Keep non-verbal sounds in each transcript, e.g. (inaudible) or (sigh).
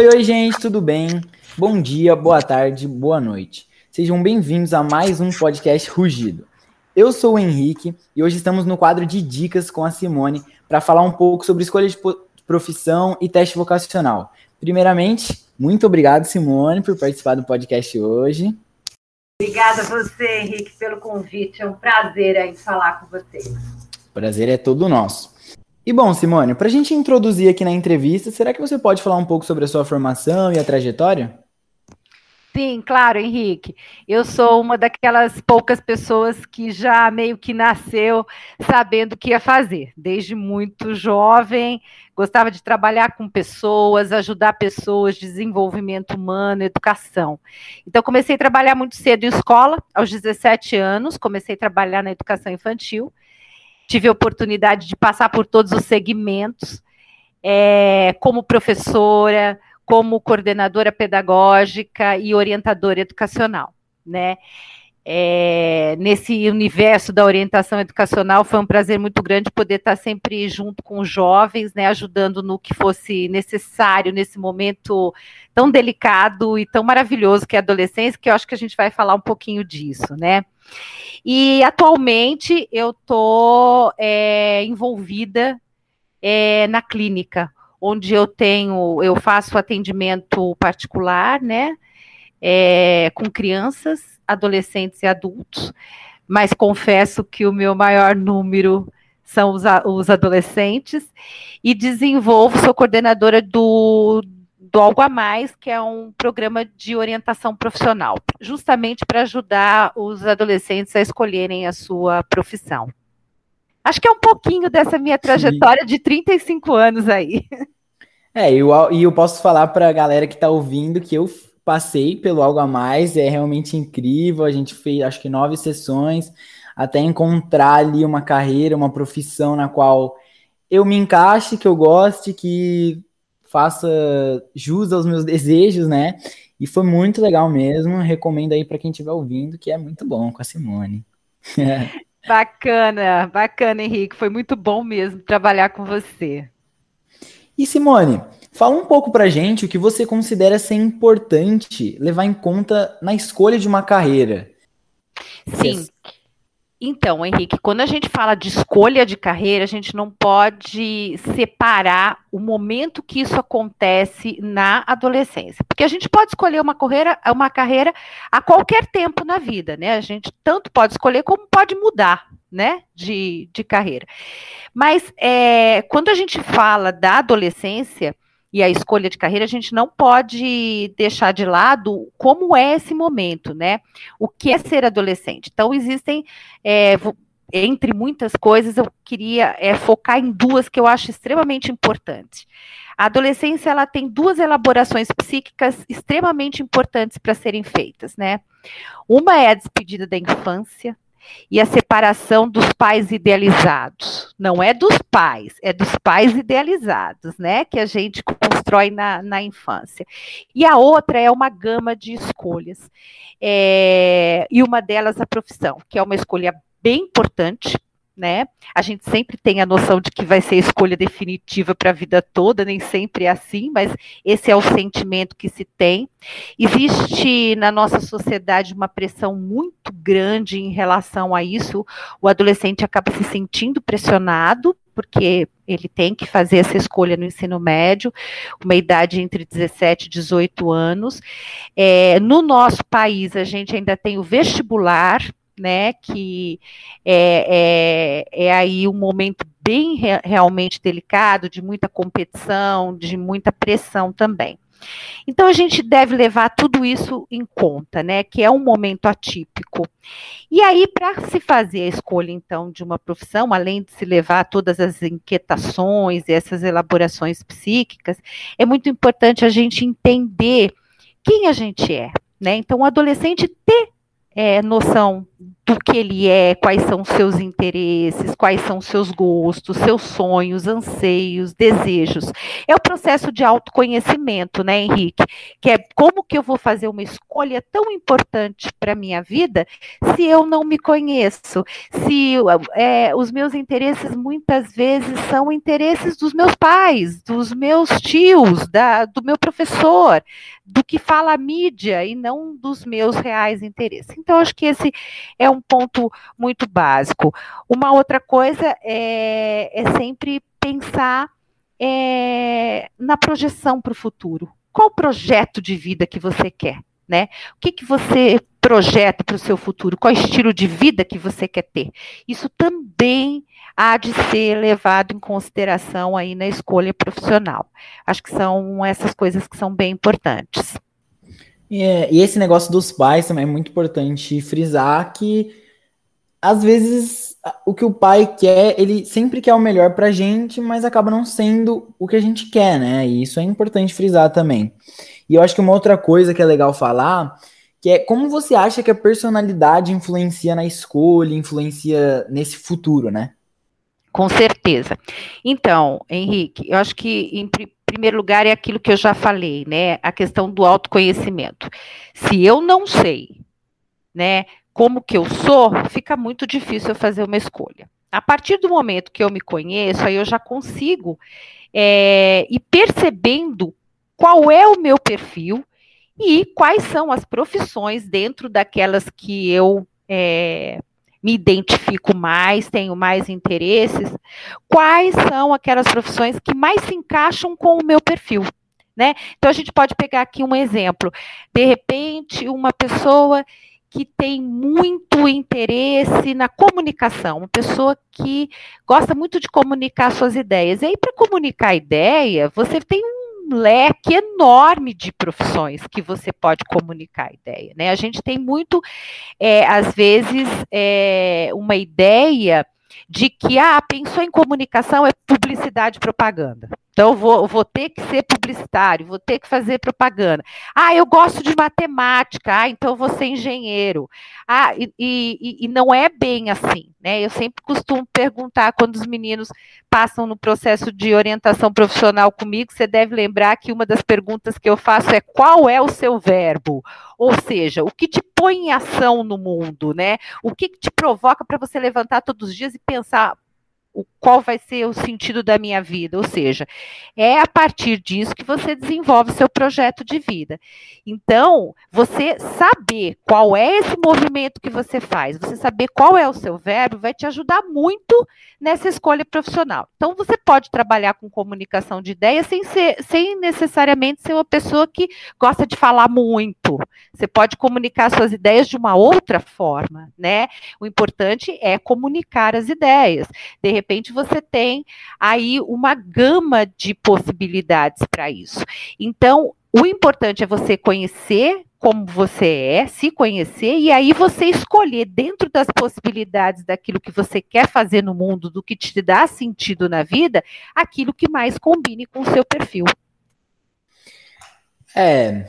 Oi, oi, gente, tudo bem? Bom dia, boa tarde, boa noite. Sejam bem-vindos a mais um podcast Rugido. Eu sou o Henrique e hoje estamos no quadro de dicas com a Simone para falar um pouco sobre escolha de profissão e teste vocacional. Primeiramente, muito obrigado, Simone, por participar do podcast hoje. Obrigada a você, Henrique, pelo convite. É um prazer aí falar com vocês. Prazer é todo nosso. E bom, Simone, para a gente introduzir aqui na entrevista, será que você pode falar um pouco sobre a sua formação e a trajetória? Sim, claro, Henrique. Eu sou uma daquelas poucas pessoas que já meio que nasceu sabendo o que ia fazer. Desde muito jovem, gostava de trabalhar com pessoas, ajudar pessoas, desenvolvimento humano, educação. Então, comecei a trabalhar muito cedo em escola, aos 17 anos, comecei a trabalhar na educação infantil. Tive a oportunidade de passar por todos os segmentos, é, como professora, como coordenadora pedagógica e orientadora educacional, né? É, nesse universo da orientação educacional foi um prazer muito grande poder estar sempre junto com os jovens, né, ajudando no que fosse necessário nesse momento tão delicado e tão maravilhoso que é a adolescência, que eu acho que a gente vai falar um pouquinho disso, né? E atualmente eu estou é, envolvida é, na clínica, onde eu tenho, eu faço atendimento particular, né? É, com crianças, adolescentes e adultos, mas confesso que o meu maior número são os, os adolescentes, e desenvolvo, sou coordenadora do, do Algo a Mais, que é um programa de orientação profissional, justamente para ajudar os adolescentes a escolherem a sua profissão. Acho que é um pouquinho dessa minha trajetória Sim. de 35 anos aí. É, eu, e eu posso falar para a galera que está ouvindo que eu passei pelo Algo a Mais, é realmente incrível. A gente fez acho que nove sessões até encontrar ali uma carreira, uma profissão na qual eu me encaixe, que eu goste, que faça jus aos meus (laughs) desejos, né? E foi muito legal mesmo. Recomendo aí para quem estiver ouvindo, que é muito bom com a Simone. (laughs) Bacana, bacana, Henrique. Foi muito bom mesmo trabalhar com você. E Simone, fala um pouco pra gente o que você considera ser importante levar em conta na escolha de uma carreira. Sim. Então, Henrique, quando a gente fala de escolha de carreira, a gente não pode separar o momento que isso acontece na adolescência. Porque a gente pode escolher uma carreira, uma carreira a qualquer tempo na vida, né? A gente tanto pode escolher como pode mudar, né? De, de carreira. Mas é, quando a gente fala da adolescência, e a escolha de carreira, a gente não pode deixar de lado como é esse momento, né? O que é ser adolescente. Então, existem, é, entre muitas coisas, eu queria é, focar em duas que eu acho extremamente importantes. A adolescência ela tem duas elaborações psíquicas extremamente importantes para serem feitas, né? Uma é a despedida da infância, e a separação dos pais idealizados. Não é dos pais, é dos pais idealizados, né? Que a gente constrói na, na infância. E a outra é uma gama de escolhas. É, e uma delas a profissão, que é uma escolha bem importante, né? A gente sempre tem a noção de que vai ser a escolha definitiva para a vida toda, nem sempre é assim, mas esse é o sentimento que se tem. Existe na nossa sociedade uma pressão muito grande em relação a isso. O adolescente acaba se sentindo pressionado porque ele tem que fazer essa escolha no ensino médio, uma idade entre 17 e 18 anos. É, no nosso país, a gente ainda tem o vestibular, né, que é, é, é aí um momento bem re realmente delicado, de muita competição, de muita pressão também. Então a gente deve levar tudo isso em conta, né? Que é um momento atípico. E aí, para se fazer a escolha, então, de uma profissão, além de se levar todas as inquietações e essas elaborações psíquicas, é muito importante a gente entender quem a gente é. Né? Então, o adolescente ter é, noção do que ele é, quais são seus interesses, quais são seus gostos, seus sonhos, anseios, desejos. É o processo de autoconhecimento, né, Henrique? Que é como que eu vou fazer uma escolha tão importante para a minha vida se eu não me conheço, se é, os meus interesses muitas vezes são interesses dos meus pais, dos meus tios, da, do meu professor, do que fala a mídia e não dos meus reais interesses. Então, acho que esse é um ponto muito básico. Uma outra coisa é, é sempre pensar é, na projeção para o futuro. Qual o projeto de vida que você quer? Né? O que, que você projeta para o seu futuro? Qual estilo de vida que você quer ter? Isso também há de ser levado em consideração aí na escolha profissional. Acho que são essas coisas que são bem importantes. É, e esse negócio dos pais também é muito importante frisar que às vezes o que o pai quer, ele sempre quer o melhor pra gente, mas acaba não sendo o que a gente quer, né? E isso é importante frisar também. E eu acho que uma outra coisa que é legal falar, que é como você acha que a personalidade influencia na escolha, influencia nesse futuro, né? Com certeza. Então, Henrique, eu acho que em primeiro lugar é aquilo que eu já falei, né? A questão do autoconhecimento. Se eu não sei, né, como que eu sou, fica muito difícil eu fazer uma escolha. A partir do momento que eu me conheço, aí eu já consigo é, ir percebendo qual é o meu perfil e quais são as profissões dentro daquelas que eu é, me identifico mais, tenho mais interesses, quais são aquelas profissões que mais se encaixam com o meu perfil. Né? Então a gente pode pegar aqui um exemplo. De repente, uma pessoa que tem muito interesse na comunicação, uma pessoa que gosta muito de comunicar suas ideias. E aí, para comunicar ideia, você tem um leque enorme de profissões que você pode comunicar a ideia. Né? A gente tem muito, é, às vezes, é, uma ideia de que, ah, pensou em comunicação é publicidade e propaganda. Então, vou, vou ter que ser publicitário, vou ter que fazer propaganda. Ah, eu gosto de matemática, ah, então vou ser engenheiro. Ah, e, e, e não é bem assim, né? Eu sempre costumo perguntar quando os meninos passam no processo de orientação profissional comigo, você deve lembrar que uma das perguntas que eu faço é qual é o seu verbo? Ou seja, o que te põe em ação no mundo, né? O que te provoca para você levantar todos os dias e pensar, o, qual vai ser o sentido da minha vida, ou seja, é a partir disso que você desenvolve seu projeto de vida. Então, você saber qual é esse movimento que você faz, você saber qual é o seu verbo, vai te ajudar muito nessa escolha profissional. Então, você pode trabalhar com comunicação de ideias sem, ser, sem necessariamente ser uma pessoa que gosta de falar muito. Você pode comunicar suas ideias de uma outra forma, né? O importante é comunicar as ideias. De repente você tem aí uma gama de possibilidades para isso. Então, o importante é você conhecer como você é, se conhecer e aí você escolher dentro das possibilidades daquilo que você quer fazer no mundo, do que te dá sentido na vida, aquilo que mais combine com o seu perfil. É,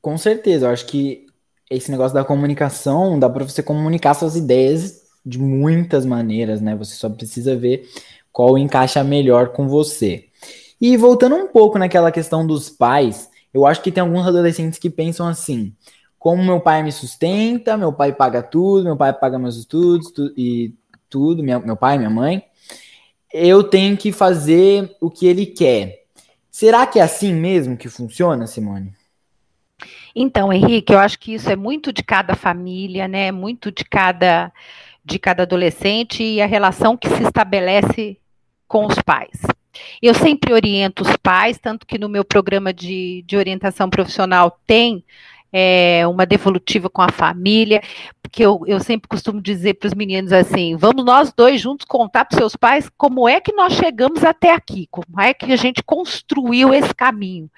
com certeza. Eu acho que esse negócio da comunicação dá para você comunicar suas ideias de muitas maneiras, né? Você só precisa ver qual encaixa melhor com você. E voltando um pouco naquela questão dos pais, eu acho que tem alguns adolescentes que pensam assim: como meu pai me sustenta, meu pai paga tudo, meu pai paga meus estudos tu, e tudo, minha, meu pai, minha mãe, eu tenho que fazer o que ele quer. Será que é assim mesmo que funciona, Simone? Então, Henrique, eu acho que isso é muito de cada família, né? Muito de cada de cada adolescente e a relação que se estabelece com os pais. Eu sempre oriento os pais, tanto que no meu programa de, de orientação profissional tem é, uma devolutiva com a família, porque eu, eu sempre costumo dizer para os meninos assim: vamos nós dois juntos contar para seus pais como é que nós chegamos até aqui, como é que a gente construiu esse caminho.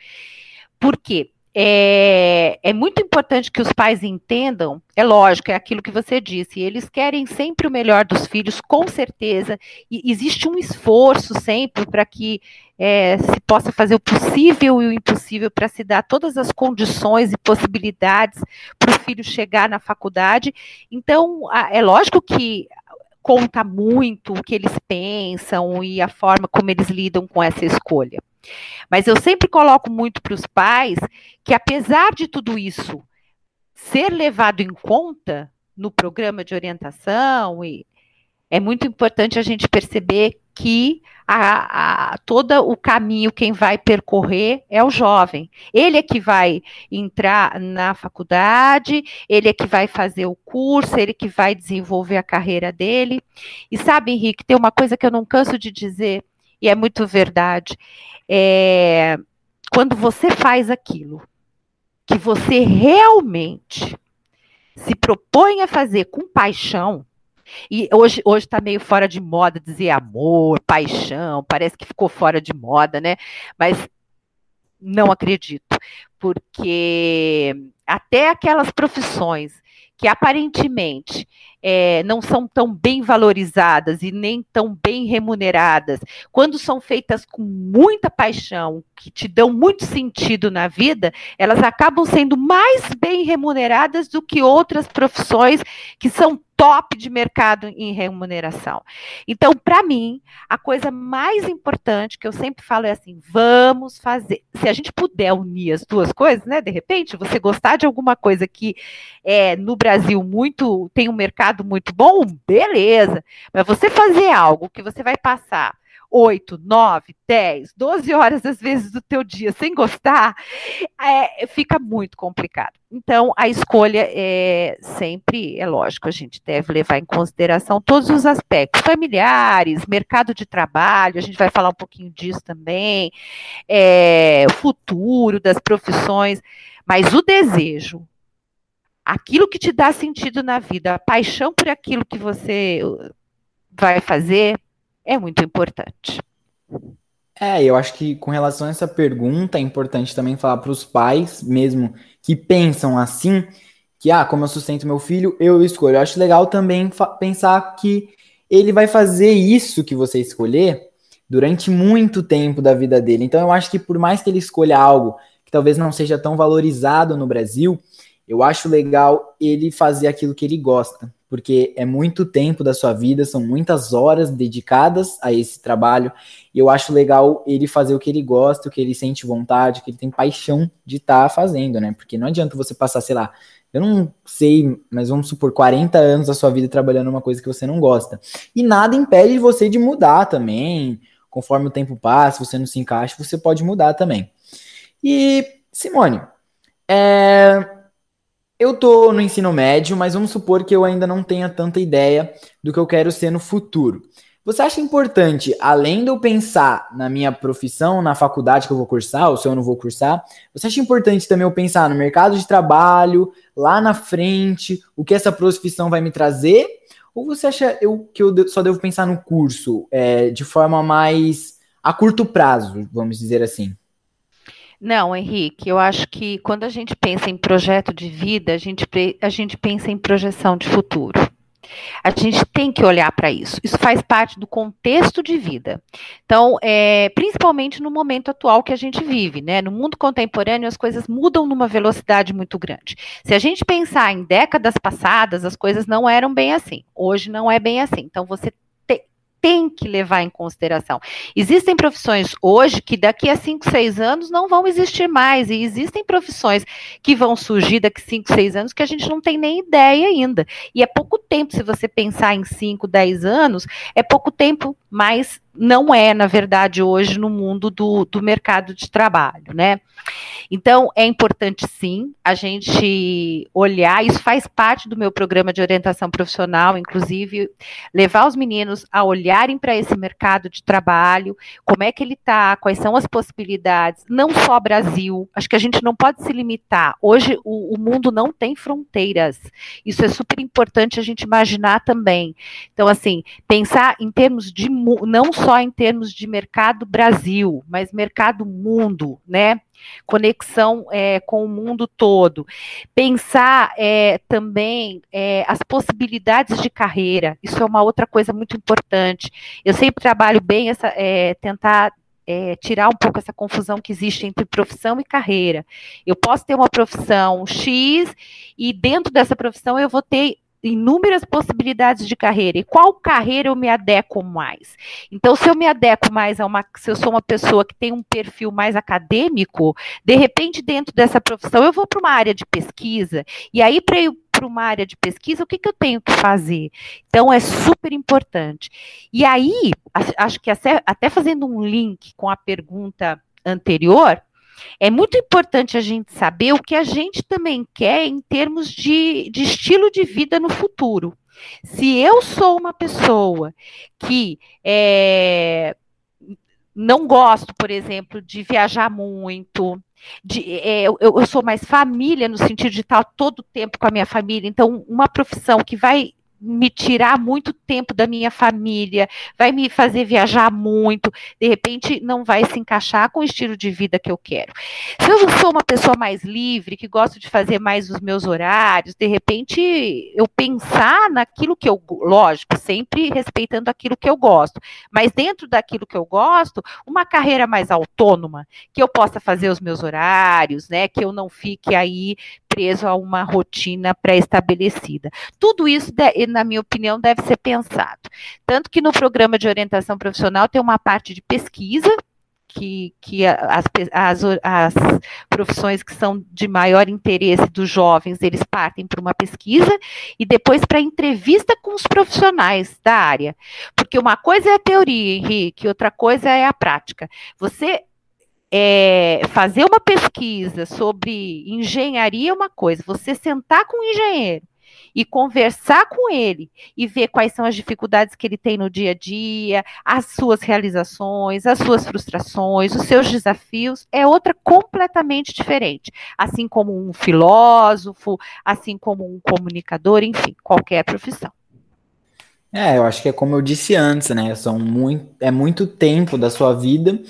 Por quê? É, é, muito importante que os pais entendam, é lógico, é aquilo que você disse, eles querem sempre o melhor dos filhos, com certeza, e existe um esforço sempre para que é, se possa fazer o possível e o impossível para se dar todas as condições e possibilidades para o filho chegar na faculdade. Então, é lógico que conta muito o que eles pensam e a forma como eles lidam com essa escolha. Mas eu sempre coloco muito para os pais que, apesar de tudo isso ser levado em conta no programa de orientação, e é muito importante a gente perceber que a, a, todo o caminho quem vai percorrer é o jovem. Ele é que vai entrar na faculdade, ele é que vai fazer o curso, ele que vai desenvolver a carreira dele. E sabe, Henrique, tem uma coisa que eu não canso de dizer, e é muito verdade é, quando você faz aquilo que você realmente se propõe a fazer com paixão, e hoje hoje está meio fora de moda dizer amor, paixão, parece que ficou fora de moda, né? Mas não acredito, porque até aquelas profissões que aparentemente é, não são tão bem valorizadas e nem tão bem remuneradas, quando são feitas com muita paixão, que te dão muito sentido na vida, elas acabam sendo mais bem remuneradas do que outras profissões que são top de mercado em remuneração. Então, para mim, a coisa mais importante que eu sempre falo é assim: vamos fazer. Se a gente puder unir as duas coisas, né? De repente, você gostar de alguma coisa que é no Brasil muito tem um mercado muito bom, beleza. Mas você fazer algo que você vai passar 8, 9, 10, 12 horas às vezes do teu dia sem gostar, é, fica muito complicado. Então, a escolha é sempre, é lógico, a gente deve levar em consideração todos os aspectos familiares, mercado de trabalho, a gente vai falar um pouquinho disso também, é, futuro das profissões, mas o desejo, aquilo que te dá sentido na vida, a paixão por aquilo que você vai fazer, é muito importante. É, eu acho que com relação a essa pergunta, é importante também falar para os pais, mesmo que pensam assim, que, ah, como eu sustento meu filho, eu escolho. Eu acho legal também pensar que ele vai fazer isso que você escolher durante muito tempo da vida dele. Então, eu acho que por mais que ele escolha algo que talvez não seja tão valorizado no Brasil, eu acho legal ele fazer aquilo que ele gosta porque é muito tempo da sua vida, são muitas horas dedicadas a esse trabalho, e eu acho legal ele fazer o que ele gosta, o que ele sente vontade, o que ele tem paixão de estar tá fazendo, né? Porque não adianta você passar, sei lá, eu não sei, mas vamos supor, 40 anos da sua vida trabalhando uma coisa que você não gosta. E nada impede você de mudar também, conforme o tempo passa, você não se encaixa, você pode mudar também. E, Simone, é, eu tô no ensino médio, mas vamos supor que eu ainda não tenha tanta ideia do que eu quero ser no futuro. Você acha importante, além de eu pensar na minha profissão, na faculdade que eu vou cursar, ou se eu não vou cursar, você acha importante também eu pensar no mercado de trabalho, lá na frente, o que essa profissão vai me trazer? Ou você acha eu, que eu só devo pensar no curso é, de forma mais a curto prazo, vamos dizer assim? Não, Henrique, eu acho que quando a gente pensa em projeto de vida, a gente, a gente pensa em projeção de futuro. A gente tem que olhar para isso. Isso faz parte do contexto de vida. Então, é, principalmente no momento atual que a gente vive, né? No mundo contemporâneo, as coisas mudam numa velocidade muito grande. Se a gente pensar em décadas passadas, as coisas não eram bem assim. Hoje não é bem assim. Então, você tem que levar em consideração. Existem profissões hoje que daqui a 5, 6 anos não vão existir mais, e existem profissões que vão surgir daqui a 5, 6 anos que a gente não tem nem ideia ainda. E é pouco tempo, se você pensar em 5, 10 anos, é pouco tempo, mas não é, na verdade, hoje no mundo do, do mercado de trabalho, né? Então, é importante sim a gente olhar, isso faz parte do meu programa de orientação profissional, inclusive, levar os meninos a olharem para esse mercado de trabalho, como é que ele está, quais são as possibilidades, não só Brasil, acho que a gente não pode se limitar. Hoje, o, o mundo não tem fronteiras, isso é super importante a gente imaginar também. Então, assim, pensar em termos de não só em termos de mercado Brasil, mas mercado mundo, né? Conexão é, com o mundo todo. Pensar é, também é, as possibilidades de carreira, isso é uma outra coisa muito importante. Eu sempre trabalho bem essa, é, tentar é, tirar um pouco essa confusão que existe entre profissão e carreira. Eu posso ter uma profissão X e dentro dessa profissão eu vou ter inúmeras possibilidades de carreira. E qual carreira eu me adequo mais? Então, se eu me adequo mais a uma, se eu sou uma pessoa que tem um perfil mais acadêmico, de repente, dentro dessa profissão, eu vou para uma área de pesquisa, e aí, para eu para uma área de pesquisa, o que, que eu tenho que fazer? Então, é super importante. E aí, acho que até fazendo um link com a pergunta anterior, é muito importante a gente saber o que a gente também quer em termos de, de estilo de vida no futuro. Se eu sou uma pessoa que é, não gosto, por exemplo, de viajar muito, de, é, eu, eu, sou mais família no sentido de estar todo o tempo com a minha família, então uma profissão que vai me tirar muito tempo da minha família, vai me fazer viajar muito, de repente não vai se encaixar com o estilo de vida que eu quero. Se eu sou uma pessoa mais livre, que gosto de fazer mais os meus horários, de repente eu pensar naquilo que eu, lógico, sempre respeitando aquilo que eu gosto, mas dentro daquilo que eu gosto, uma carreira mais autônoma, que eu possa fazer os meus horários, né, que eu não fique aí preso a uma rotina pré-estabelecida. Tudo isso, na minha opinião, deve ser pensado. Tanto que no programa de orientação profissional tem uma parte de pesquisa, que, que as, as, as, profissões que são de maior interesse dos jovens, eles partem para uma pesquisa e depois para entrevista com os profissionais da área. Porque uma coisa é a teoria, Henrique, outra coisa é a prática. Você é, fazer uma pesquisa sobre engenharia é uma coisa, você sentar com o engenheiro e conversar com ele e ver quais são as dificuldades que ele tem no dia a dia, as suas realizações, as suas frustrações, os seus desafios, é outra completamente diferente. Assim como um filósofo, assim como um comunicador, enfim, qualquer profissão. É, eu acho que é como eu disse antes, né? São muito, é muito tempo da sua vida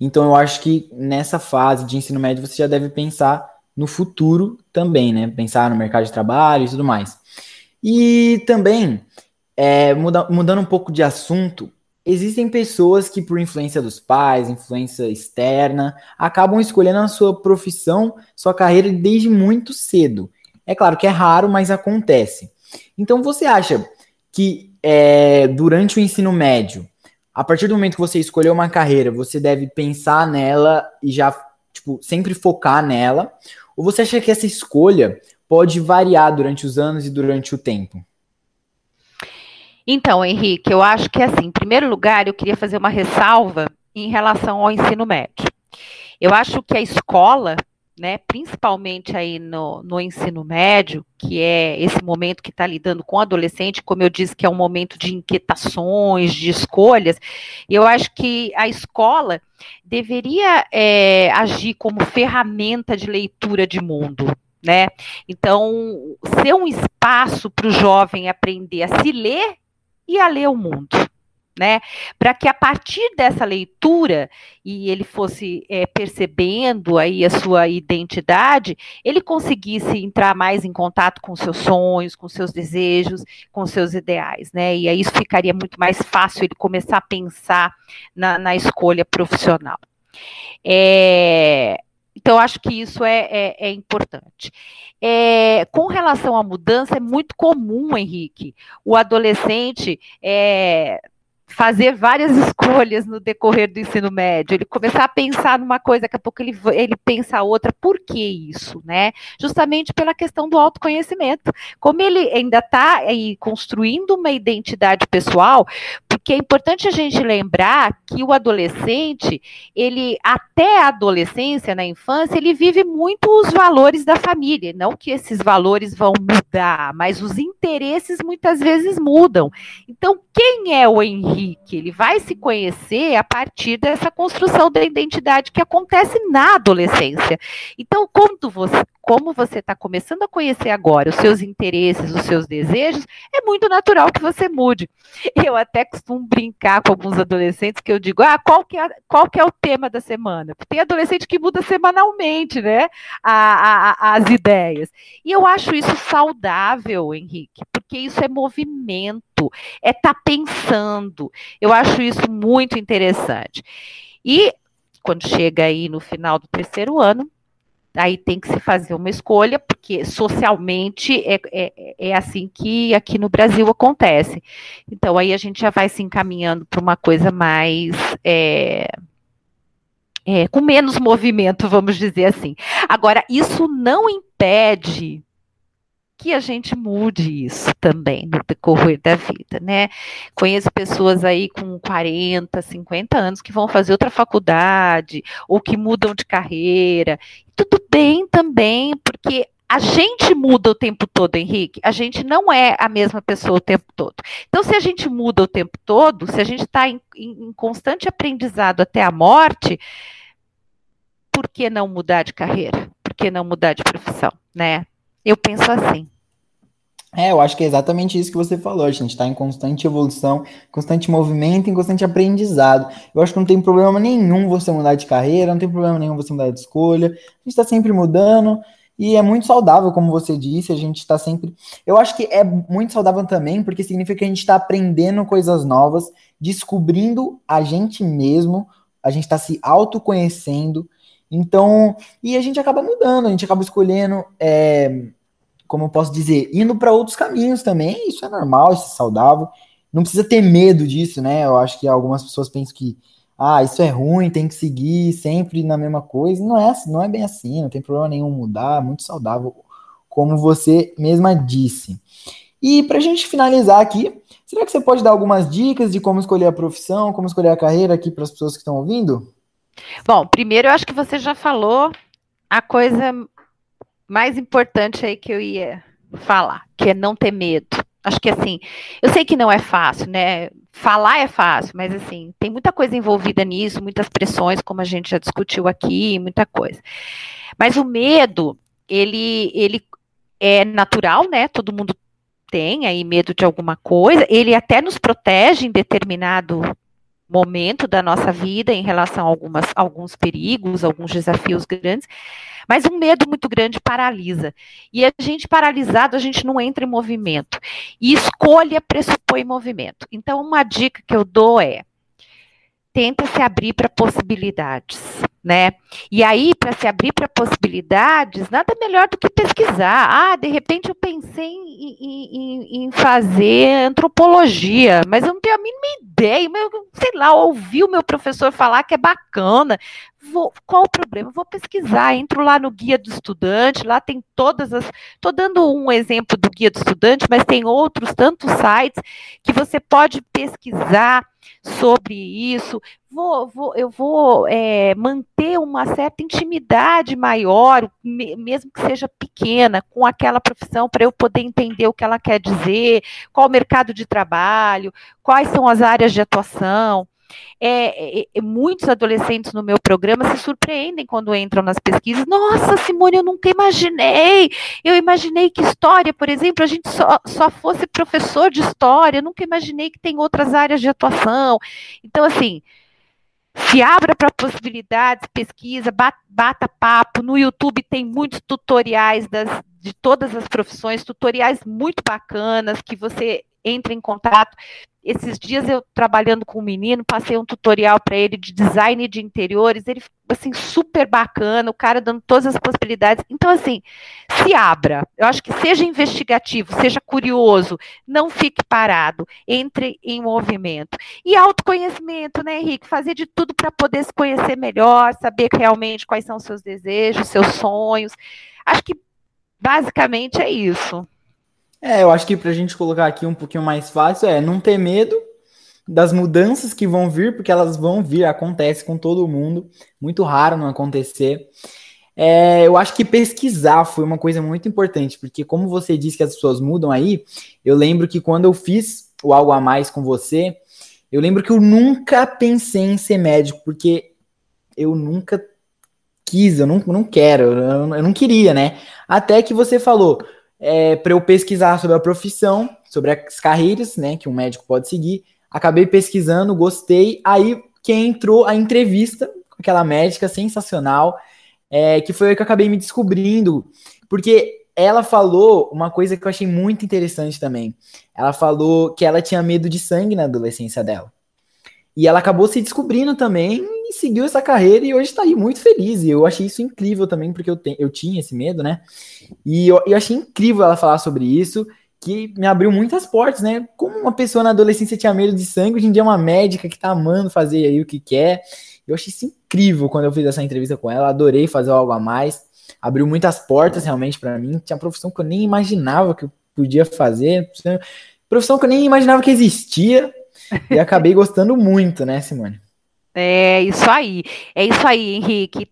então eu acho que nessa fase de ensino médio você já deve pensar no futuro também, né? Pensar no mercado de trabalho e tudo mais. E também, é, muda, mudando um pouco de assunto, existem pessoas que, por influência dos pais, influência externa, acabam escolhendo a sua profissão, sua carreira desde muito cedo. É claro que é raro, mas acontece. Então você acha que é, durante o ensino médio a partir do momento que você escolheu uma carreira, você deve pensar nela e já, tipo, sempre focar nela? Ou você acha que essa escolha pode variar durante os anos e durante o tempo? Então, Henrique, eu acho que assim, em primeiro lugar, eu queria fazer uma ressalva em relação ao ensino médio. Eu acho que a escola né, principalmente aí no, no ensino médio, que é esse momento que está lidando com o adolescente, como eu disse, que é um momento de inquietações, de escolhas, eu acho que a escola deveria é, agir como ferramenta de leitura de mundo, né? Então, ser um espaço para o jovem aprender a se ler e a ler o mundo né? Para que a partir dessa leitura e ele fosse é, percebendo aí a sua identidade, ele conseguisse entrar mais em contato com seus sonhos, com seus desejos, com seus ideais, né? E aí isso ficaria muito mais fácil ele começar a pensar na, na escolha profissional. É, então, acho que isso é, é, é importante. É, com relação à mudança, é muito comum, Henrique, o adolescente é, fazer várias (laughs) escolhas no decorrer do ensino médio, ele começar a pensar numa coisa, daqui a pouco ele, ele pensa outra. Por que isso, né? Justamente pela questão do autoconhecimento. Como ele ainda está aí construindo uma identidade pessoal, porque é importante a gente lembrar que o adolescente, ele até a adolescência, na infância, ele vive muito os valores da família. Não que esses valores vão mudar, mas os interesses muitas vezes mudam. Então, quem é o Henrique? Ele vai se conhecer a partir dessa construção da identidade que acontece na adolescência. Então, quando você, como você está começando a conhecer agora os seus interesses, os seus desejos, é muito natural que você mude. (laughs) Eu até costumo brincar com alguns adolescentes que eu digo, ah, qual que é, qual que é o tema da semana? Tem adolescente que muda semanalmente, né, a, a, as ideias. E eu acho isso saudável, Henrique, porque isso é movimento, é estar tá pensando. Eu acho isso muito interessante. E quando chega aí no final do terceiro ano, aí tem que se fazer uma escolha, porque socialmente é, é, é, assim que aqui no Brasil acontece. Então aí a gente já vai se encaminhando para uma coisa mais. É, é, com menos movimento, vamos dizer assim. Agora, isso não impede que a gente mude isso também no decorrer da vida, né? Conheço pessoas aí com 40, 50 anos que vão fazer outra faculdade ou que mudam de carreira. Tudo bem também, porque a gente muda o tempo todo, Henrique. A gente não é a mesma pessoa o tempo todo. Então, se a gente muda o tempo todo, se a gente está em, em, constante aprendizado até a morte, por que não mudar de carreira? Por que não mudar de profissão, né? Eu penso assim. É, eu acho que é exatamente isso que você falou. A gente está em constante evolução, constante movimento, em constante aprendizado. Eu acho que não tem problema nenhum você mudar de carreira, não tem problema nenhum você mudar de escolha. A gente está sempre mudando e é muito saudável, como você disse. A gente está sempre. Eu acho que é muito saudável também, porque significa que a gente está aprendendo coisas novas, descobrindo a gente mesmo, a gente está se autoconhecendo. Então, e a gente acaba mudando, a gente acaba escolhendo, é, como eu posso dizer, indo para outros caminhos também. Isso é normal, isso é saudável. Não precisa ter medo disso, né? Eu acho que algumas pessoas pensam que, ah, isso é ruim, tem que seguir sempre na mesma coisa. Não é, não é bem assim, não tem problema nenhum mudar, muito saudável, como você mesma disse. E para a gente finalizar aqui, será que você pode dar algumas dicas de como escolher a profissão, como escolher a carreira aqui para as pessoas que estão ouvindo? Bom, primeiro eu acho que você já falou a coisa mais importante aí que eu ia falar, que é não ter medo. Acho que assim, eu sei que não é fácil, né? Falar é fácil, mas assim, tem muita coisa envolvida nisso, muitas pressões, como a gente já discutiu aqui, muita coisa. Mas o medo, ele, ele é natural, né? Todo mundo tem aí medo de alguma coisa, ele até nos protege em determinado momento da nossa vida em relação a algumas, alguns perigos, alguns desafios grandes, mas um medo muito grande paralisa. E a gente paralisado, a gente não entra em movimento. E escolha pressupõe movimento. Então, uma dica que eu dou é: tenta se abrir para possibilidades, né? E aí, para se abrir para possibilidades, nada melhor do que pesquisar. Ah, de repente eu pensei em, em, em, fazer antropologia, mas eu não tenho a mínima ideia, sei lá, ouvi o meu professor falar que é bacana. Vou, qual o problema? Vou pesquisar, entro lá no guia do estudante, lá tem todas as. Estou dando um exemplo do guia do estudante, mas tem outros tantos sites que você pode pesquisar sobre isso, vou, vou, eu vou é, manter uma certa intimidade maior, mesmo que seja pequena, com aquela profissão, para eu poder entender o que ela quer dizer, qual o mercado de trabalho, quais são as áreas de atuação. É, é, é, muitos adolescentes no meu programa se surpreendem quando entram nas pesquisas. Nossa, Simone, eu nunca imaginei. Eu imaginei que história, por exemplo, a gente só, só fosse professor de história. Eu nunca imaginei que tem outras áreas de atuação. Então, assim, se abra para possibilidades, pesquisa, bata, bata papo. No YouTube tem muitos tutoriais das, de todas as profissões, tutoriais muito bacanas que você entra em contato. Esses dias eu trabalhando com um menino, passei um tutorial para ele de design de interiores, ele assim super bacana, o cara dando todas as possibilidades. Então assim, se abra. Eu acho que seja investigativo, seja curioso, não fique parado, entre em movimento. E autoconhecimento, né, Henrique? Fazer de tudo para poder se conhecer melhor, saber realmente quais são os seus desejos, seus sonhos. Acho que basicamente é isso. É, eu acho que para a gente colocar aqui um pouquinho mais fácil é não ter medo das mudanças que vão vir, porque elas vão vir, acontece com todo mundo, muito raro não acontecer. É, eu acho que pesquisar foi uma coisa muito importante, porque como você disse que as pessoas mudam aí, eu lembro que quando eu fiz o algo a mais com você, eu lembro que eu nunca pensei em ser médico, porque eu nunca quis, eu não, não quero, eu, eu não queria, né? Até que você falou é, para eu pesquisar sobre a profissão, sobre as carreiras, né, que um médico pode seguir. Acabei pesquisando, gostei. Aí que entrou a entrevista com aquela médica sensacional, é, que foi aí que eu acabei me descobrindo, porque ela falou uma coisa que eu achei muito interessante também. Ela falou que ela tinha medo de sangue na adolescência dela. E ela acabou se descobrindo também e seguiu essa carreira e hoje está aí muito feliz. E eu achei isso incrível também, porque eu, te, eu tinha esse medo, né? E eu, eu achei incrível ela falar sobre isso, que me abriu muitas portas, né? Como uma pessoa na adolescência tinha medo de sangue, hoje em dia é uma médica que tá amando fazer aí o que quer. Eu achei isso incrível quando eu fiz essa entrevista com ela, adorei fazer algo a mais. Abriu muitas portas realmente para mim. Tinha profissão que eu nem imaginava que eu podia fazer, profissão que eu nem imaginava que existia. (laughs) E acabei gostando muito, né, Simone? É isso aí, é isso aí, Henrique.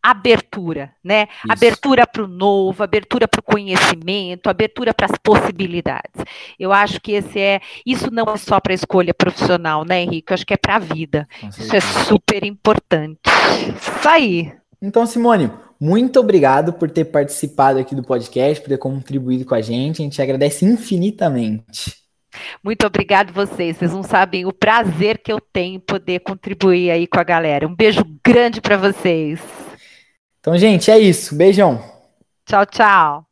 Abertura, né? Isso. Abertura para o novo, abertura para o conhecimento, abertura para as possibilidades. Eu acho que esse é, isso não é só para a escolha profissional, né, Henrique? Eu acho que é para a vida. Isso é super importante. Isso aí. Então, Simone, muito obrigado por ter participado aqui do podcast, por ter contribuído com a gente. A gente agradece infinitamente. Muito obrigado vocês. Vocês não sabem o prazer que eu tenho em poder contribuir aí com a galera. Um beijo grande para vocês. Então, gente, é isso. Beijão. Tchau, tchau.